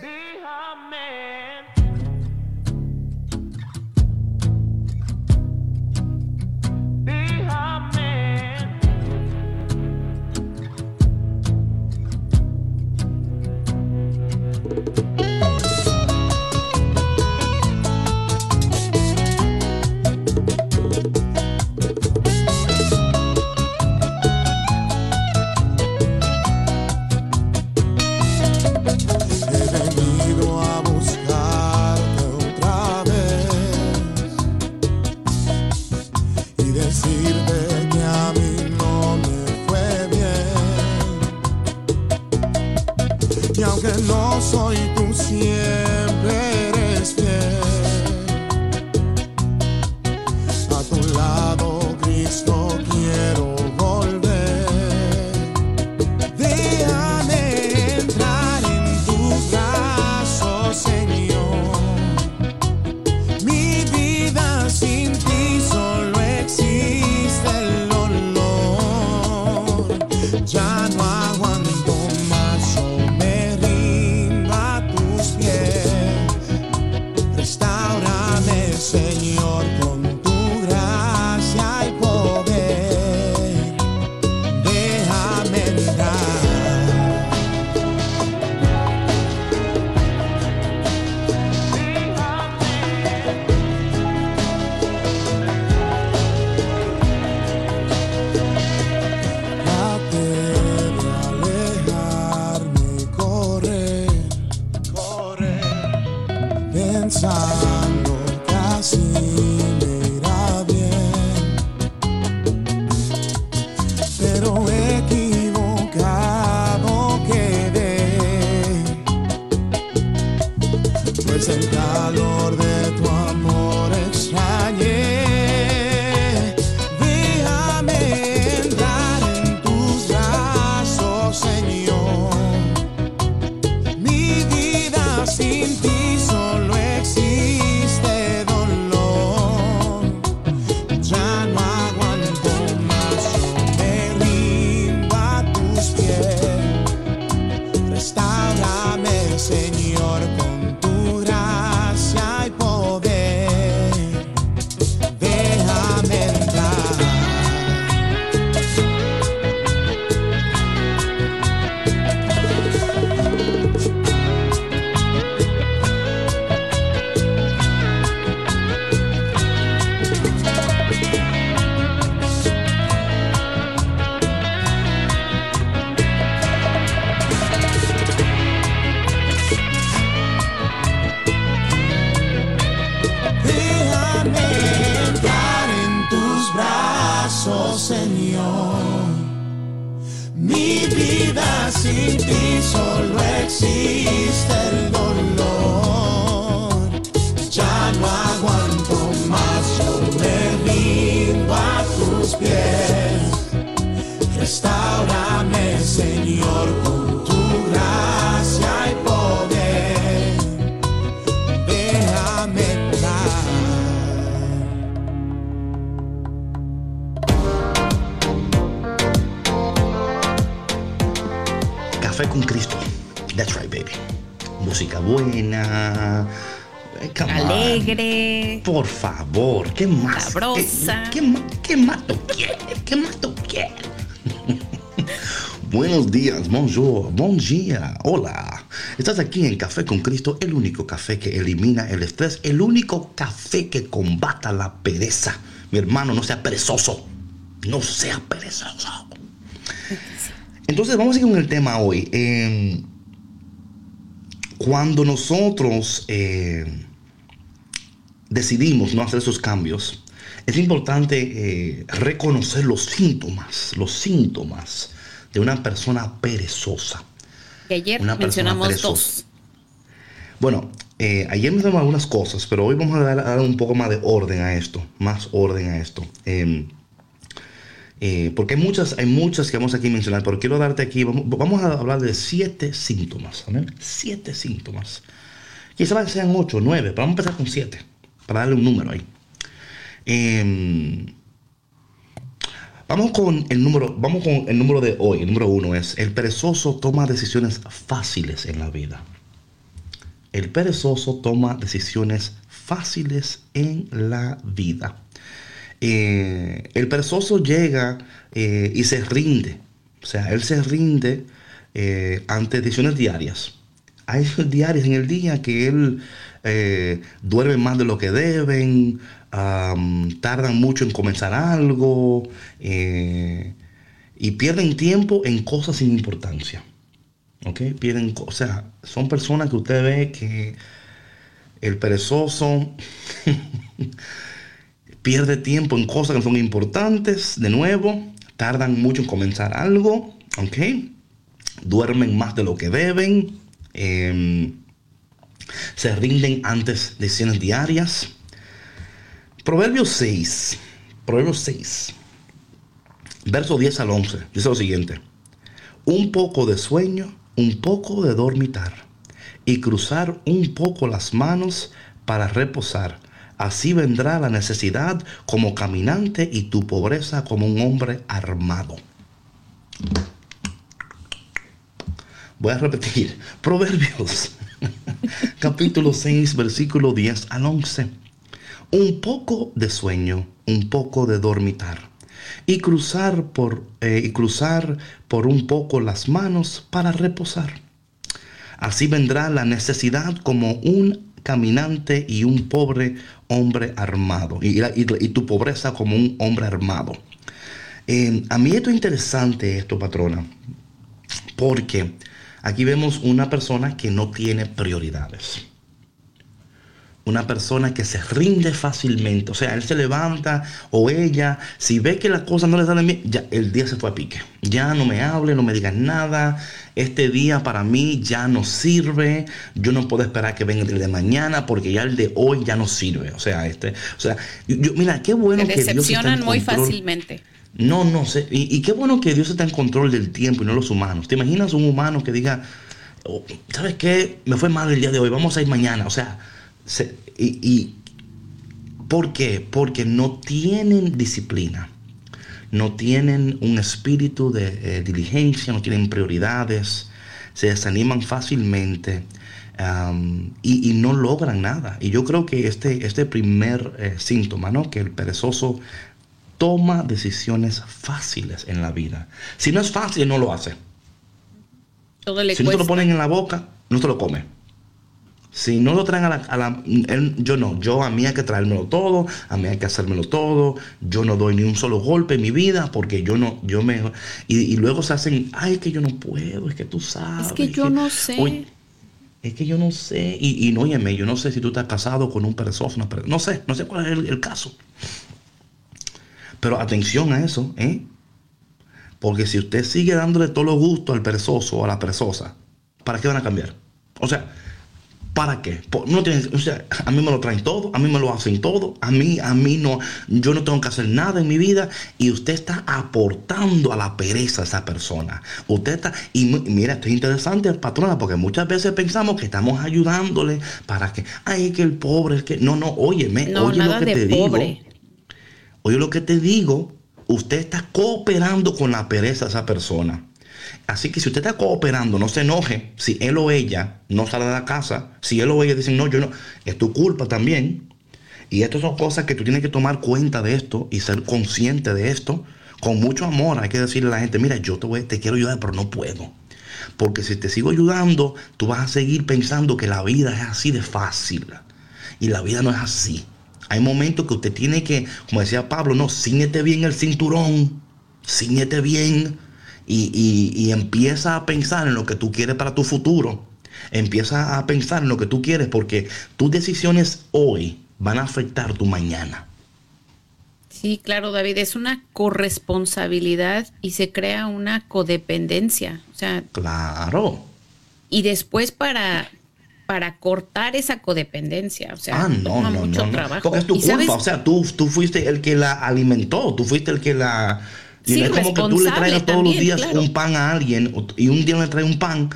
Por favor, ¿qué más? Sabrosa. ¿Qué, qué qué más tú quieres? ¿Qué más tú quieres? Buenos días, bonjour, bon día, hola. Estás aquí en Café con Cristo, el único café que elimina el estrés, el único café que combata la pereza. Mi hermano, no sea perezoso. No sea perezoso. Entonces, vamos a ir con el tema hoy. Eh, cuando nosotros eh, decidimos no hacer esos cambios, es importante eh, reconocer los síntomas, los síntomas de una persona perezosa. Ayer Una mencionamos perezosa. dos. Bueno, eh, ayer mencionamos algunas cosas, pero hoy vamos a dar, a dar un poco más de orden a esto, más orden a esto. Eh, eh, porque hay muchas, hay muchas que vamos aquí a mencionar, pero quiero darte aquí, vamos, vamos a hablar de siete síntomas, ¿amén? Siete síntomas. Quizás sean ocho, nueve, pero vamos a empezar con siete, para darle un número ahí. Eh, vamos con el número, vamos con el número de hoy. El número uno es el perezoso toma decisiones fáciles en la vida. El perezoso toma decisiones fáciles en la vida. Eh, el perezoso llega eh, y se rinde. O sea, él se rinde eh, ante decisiones diarias. Hay diarias en el día que él eh, duerme más de lo que deben, tardan mucho en comenzar algo eh, y pierden tiempo en cosas sin importancia. ¿Ok? Pierden, o sea, son personas que usted ve que el perezoso pierde tiempo en cosas que son importantes, de nuevo, tardan mucho en comenzar algo, ¿ok? Duermen más de lo que deben, em, se rinden antes de decisiones diarias. Proverbios 6, Proverbios 6, verso 10 al 11, dice lo siguiente. Un poco de sueño, un poco de dormitar y cruzar un poco las manos para reposar. Así vendrá la necesidad como caminante y tu pobreza como un hombre armado. Voy a repetir. Proverbios, capítulo 6, versículo 10 al 11. Un poco de sueño, un poco de dormitar y cruzar por, eh, y cruzar por un poco las manos para reposar. Así vendrá la necesidad como un caminante y un pobre hombre armado. Y, y tu pobreza como un hombre armado. Eh, a mí esto es interesante, esto, patrona. Porque aquí vemos una persona que no tiene prioridades. Una persona que se rinde fácilmente. O sea, él se levanta o ella, si ve que las cosas no le salen bien, ya el día se fue a pique. Ya no me hable, no me digas nada. Este día para mí ya no sirve. Yo no puedo esperar que venga el de mañana porque ya el de hoy ya no sirve. O sea, este, o sea, yo, mira, qué bueno Se que Dios está en decepcionan muy control. fácilmente. No, no sé. Y, qué bueno que Dios está en control del tiempo y no los humanos. ¿Te imaginas un humano que diga, "Oh, ¿sabes qué? Me fue mal el día de hoy, vamos a ir mañana? O sea, se- y, ¿por qué? Porque no tienen disciplina. No tienen un espíritu de eh, diligencia, no tienen prioridades, se desaniman fácilmente y no logran nada. Y yo creo que este, este primer eh, síntoma, ¿no? Que el perezoso toma decisiones fáciles en la vida. Si no es fácil, no lo hace. Todo le Si no te lo ponen en la boca, no te lo come. Si no lo traen a la... a la- él- yo no, yo a mí hay que traérmelo todo, a mí hay que hacérmelo todo, yo no doy ni un solo golpe en mi vida porque yo no, yo me... Y, y luego se hacen, ay, es que yo no puedo, es que tú sabes. Es que yo no sé. Oye, es que yo no sé, y, y no, óyeme, yo no sé si tú estás casado con un perezoso, una no sé, no sé cuál es el, el caso. Pero atención a eso, ¿eh? Porque si usted sigue dándole todo lo gusto al perezoso o a la perezosa, ¿para qué van a cambiar? O sea, ¿Para qué? No tienen, o sea, a mí me lo traen todo, a mí me lo hacen todo, a mí, a mí no, yo no tengo que hacer nada en mi vida y usted está aportando a la pereza a esa persona. Usted está, y mira, esto es interesante, patrona, porque muchas veces pensamos que estamos ayudándole para que, ay, que el pobre, es que, no, no, óyeme, no, oye lo que te digo. Oye lo que te digo, usted está cooperando con la pereza de esa persona. Así que si usted está cooperando, no se enoje si él o ella no sale de la casa. Si él o ella dicen, no, yo no, es tu culpa también. Y estas son cosas que tú tienes que tomar cuenta de esto y ser consciente de esto. Con mucho amor hay que decirle a la gente, mira, yo te, voy, te quiero ayudar, pero no puedo. Porque si te sigo ayudando, tú vas a seguir pensando que la vida es así de fácil. Y la vida no es así. Hay momentos que usted tiene que, como decía Pablo, no, ciñete bien el cinturón, ciñete bien y, empieza a pensar en lo que tú quieres para tu futuro. Empieza a pensar en lo que tú quieres porque tus decisiones hoy van a afectar tu mañana. Sí, claro, David, es una corresponsabilidad y se crea una codependencia. O sea, claro. Y después para, para cortar esa codependencia. O sea, ah, no, no, mucho trabajo. Porque es tu culpa. O sea, tú, tú fuiste el que la alimentó, tú fuiste el que la y es como que tú le traigas todos los días un pan a alguien y un día le traes un pan.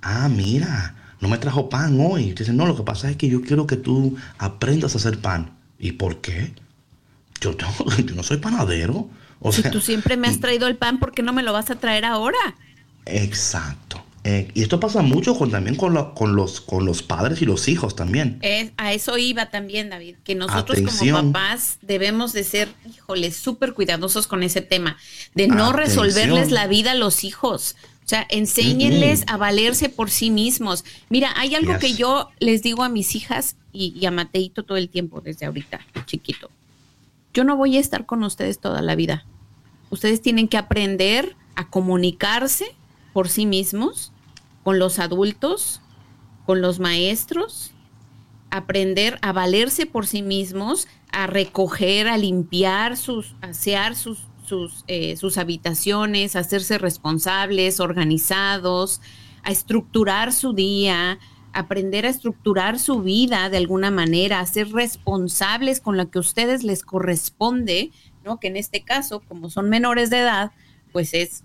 Ah, mira, no me trajo pan hoy. Y dice, no, lo que pasa es que yo quiero que tú aprendas a hacer pan. ¿Y por qué? Yo, no soy panadero. O si tú siempre me has traído el pan, ¿por qué no me lo vas a traer ahora? Exacto. Eh, y esto pasa mucho con, también con, con, los, con los padres y los hijos también. a eso iba también, David, que nosotros como papás debemos de ser, híjole, súper cuidadosos con ese tema, de no resolverles la vida a los hijos. O sea, enséñenles a valerse por sí mismos. Mira, hay algo que yo les digo a mis hijas y, y a Mateito todo el tiempo, desde ahorita, chiquito. Yo no voy a estar con ustedes toda la vida. Ustedes tienen que aprender a comunicarse por sí mismos con los adultos, con los maestros, aprender a valerse por sí mismos, a recoger, a limpiar, sus, asear sus, sus, eh, sus habitaciones, a hacerse responsables, organizados, a estructurar su día, aprender a estructurar su vida de alguna manera, a ser responsables con lo que a ustedes les corresponde, ¿no? Que en este caso, como son menores de edad, pues es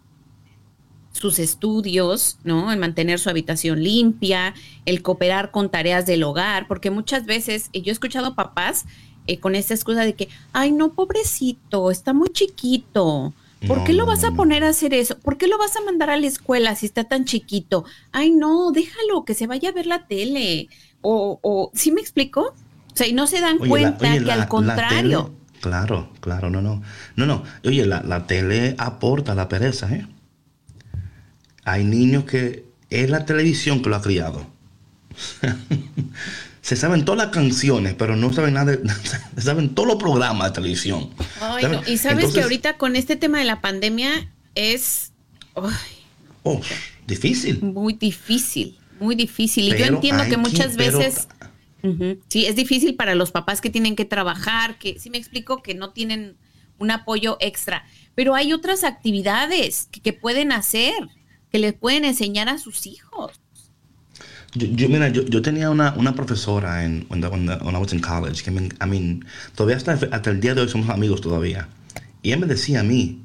sus estudios, ¿no? El mantener su habitación limpia, el cooperar con tareas del hogar, porque muchas veces yo he escuchado papás eh, con esta excusa de que, ay, no, pobrecito, está muy chiquito. ¿Por qué lo vas a poner a hacer eso? ¿Por qué lo vas a mandar a la escuela si está tan chiquito? Ay, no, déjalo, que se vaya a ver la tele. O, o ¿sí me explico? O sea, y no se dan cuenta que al contrario. claro, claro, no, no. No, no. Oye, la, la tele aporta la pereza, ¿eh? Hay niños que es la televisión que lo ha criado. se saben todas las canciones, pero no saben nada, de, saben todos los programas de televisión. Y sabes que ahorita con este tema de la pandemia es oh, difícil. Muy difícil, muy difícil. Y yo entiendo que muchas veces sí es difícil para los papás que tienen que trabajar, que sí me explico que no tienen un apoyo extra, pero hay otras actividades que pueden hacer que les pueden enseñar a sus hijos. Yo, mira, yo, tenía una, profesora en cuando I was in college, que I mean, todavía hasta, hasta el día de hoy somos amigos todavía. Y ella me decía a mí,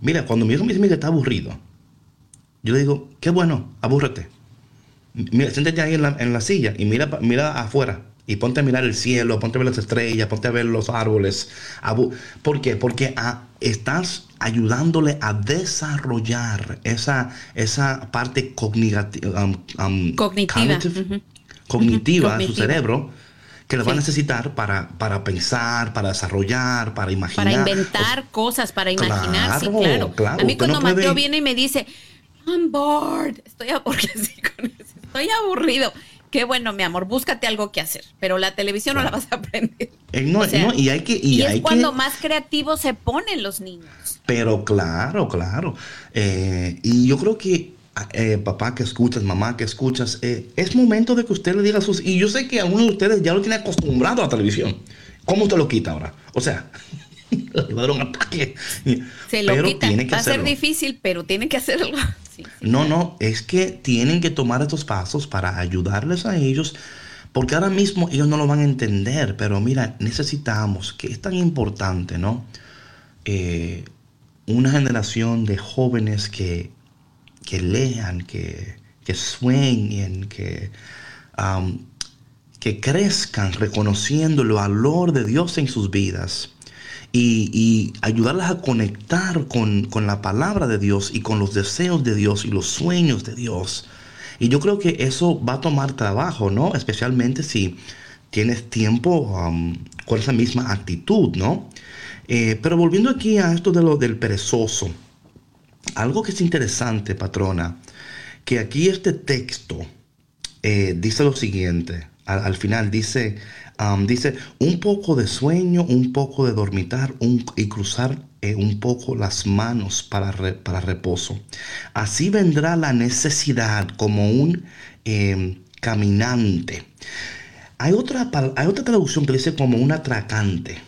mira, cuando mi hijo me dice que está aburrido, yo le digo, qué bueno, abúrrete. Mira, siéntate ahí en la, en la silla y mira, mira afuera. Y ponte a mirar el cielo, ponte a ver las estrellas, ponte a ver los árboles. ¿Por qué? Porque ah, estás ayudándole a desarrollar esa, esa parte um, um, cognitiva, cognitiva, de su cerebro que lo va a necesitar para, para pensar, para desarrollar, para imaginar. Para inventar cosas, para imaginar, sí, claro. a mí cuando Mateo viene y me dice, I'm bored, estoy, estoy aburrido qué bueno, mi amor, búscate algo que hacer, pero la televisión no la vas a aprender. Eh, no, y hay que... Y, es cuando más creativos se ponen los niños. Pero claro, claro. Eh, y yo creo que eh, papá que escuchas, mamá que escuchas, es momento de que usted le diga a sus... Y yo sé que algunos de ustedes ya lo tienen acostumbrado a la televisión. ¿Cómo usted lo quita ahora? O sea... le va a dar un ataque. Se lo Pero quitan. tienen que Va a ser difícil, pero tiene que hacerlo. Sí, sí. No, no, es que tienen que tomar estos pasos para ayudarles a ellos, porque ahora mismo ellos no lo van a entender, pero mira, necesitamos, que es tan importante, ¿no? Eh, una generación de jóvenes que, que lean, que, que sueñen, que, que crezcan reconociendo el valor de Dios en sus vidas y, ayudarlas a conectar con, con la palabra de Dios y con los deseos de Dios y los sueños de Dios. Y yo creo que eso va a tomar trabajo, ¿no? Especialmente si tienes tiempo um, con esa misma actitud, ¿no? Eh, pero volviendo aquí a esto de lo del perezoso, algo que es interesante, patrona, que aquí este texto eh, dice lo siguiente, al final dice, dice, un poco de sueño, un poco de dormitar y cruzar eh, un poco las manos para, para reposo. Así vendrá la necesidad como un eh, caminante. Hay otra, hay otra traducción que dice como un atracante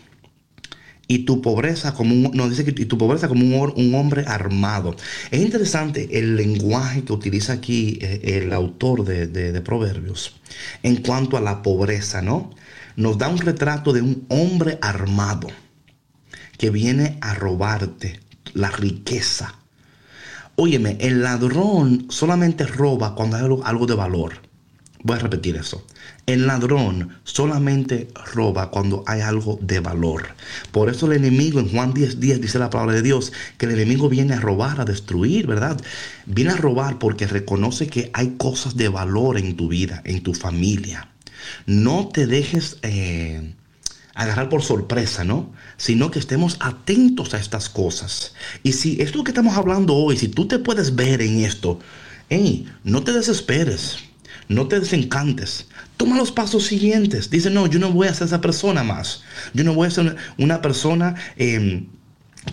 y tu pobreza como un, dice que tu pobreza como un, hombre armado. Es interesante el lenguaje que utiliza aquí eh, el autor de- de Proverbios en cuanto a la pobreza, ¿no? Nos da un retrato de un hombre armado que viene a robarte la riqueza. Óyeme, el ladrón solamente roba cuando hay algo, de valor. Voy a repetir eso. El ladrón solamente roba cuando hay algo de valor. Por eso el enemigo en Juan 10, 10 dice la palabra de Dios que el enemigo viene a robar, a destruir, ¿verdad? Viene a robar porque reconoce que hay cosas de valor en tu vida, en tu familia. No te dejes eh, agarrar por sorpresa, ¿no? Sino que estemos atentos a estas cosas. Y si esto que estamos hablando hoy, si tú te puedes ver en esto, hey, no te desesperes. No te desencantes. Toma los pasos siguientes. Dice, no, yo no voy a ser esa persona más. Yo no voy a ser una, persona eh,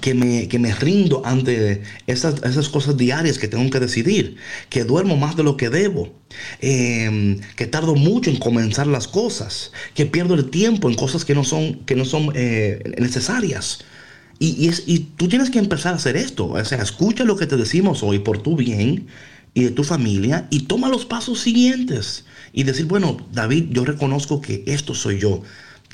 que, me, que me rindo ante esas, esas cosas diarias que tengo que decidir. Que duermo más de lo que debo. eh, que tardo mucho en comenzar las cosas. Que pierdo el tiempo en cosas que no son, que no son eh, necesarias. Y, y es- y tú tienes que empezar a hacer esto. O sea, escucha lo que te decimos hoy por tu bien y de tu familia y toma los pasos siguientes. Y decir, bueno, David, yo reconozco que esto soy yo.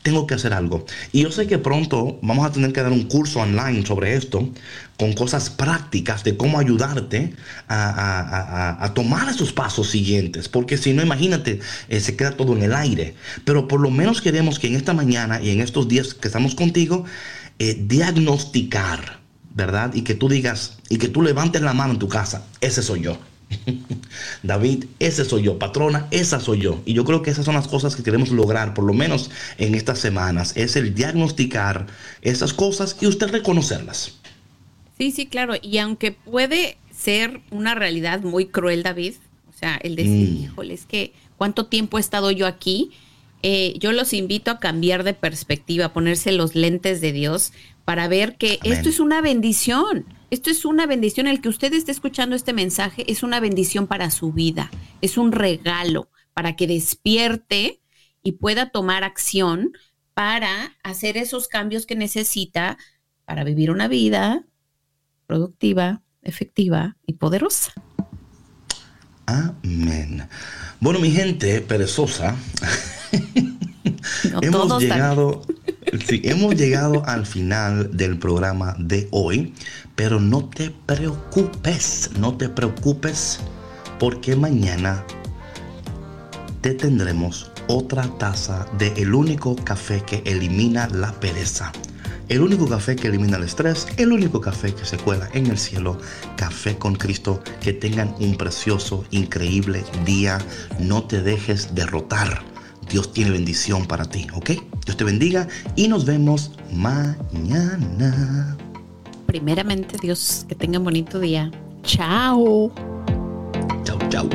Tengo que hacer algo. Y yo sé que pronto vamos a tener que dar un curso online sobre esto, con cosas prácticas de cómo ayudarte a, tomar esos pasos siguientes. Porque si no, imagínate, eh, se queda todo en el aire. Pero por lo menos queremos que en esta mañana y en estos días que estamos contigo, eh, diagnosticar, ¿verdad? Y que tú digas, y que tú levantes la mano en tu casa, ese soy yo. David, ese soy yo, patrona, esa soy yo. Y yo creo que esas son las cosas que queremos lograr, por lo menos en estas semanas, es el diagnosticar esas cosas y usted reconocerlas. Sí, sí, claro. Y aunque puede ser una realidad muy cruel, David, o sea, el decir, Mm. híjole, es que cuánto tiempo he estado yo aquí, eh, yo los invito a cambiar de perspectiva, a ponerse los lentes de Dios para ver que Amén. esto es una bendición. Esto es una bendición. El que usted esté escuchando este mensaje es una bendición para su vida. Es un regalo para que despierte y pueda tomar acción para hacer esos cambios que necesita para vivir una vida productiva, efectiva y poderosa. Amén. Bueno, mi gente perezosa, No hemos llegado, sí, hemos llegado al final del programa de hoy, pero no te preocupes, no te preocupes, porque mañana te tendremos otra taza de el único café que elimina la pereza. El único café que elimina el estrés, el único café que se cuela en el cielo, café con Cristo. Que tengan un precioso, increíble día. No te dejes derrotar. Dios tiene bendición para ti, ¿ok? Dios te bendiga y nos vemos mañana. Primeramente, Dios, que tengan bonito día. Chao. Chau, chau.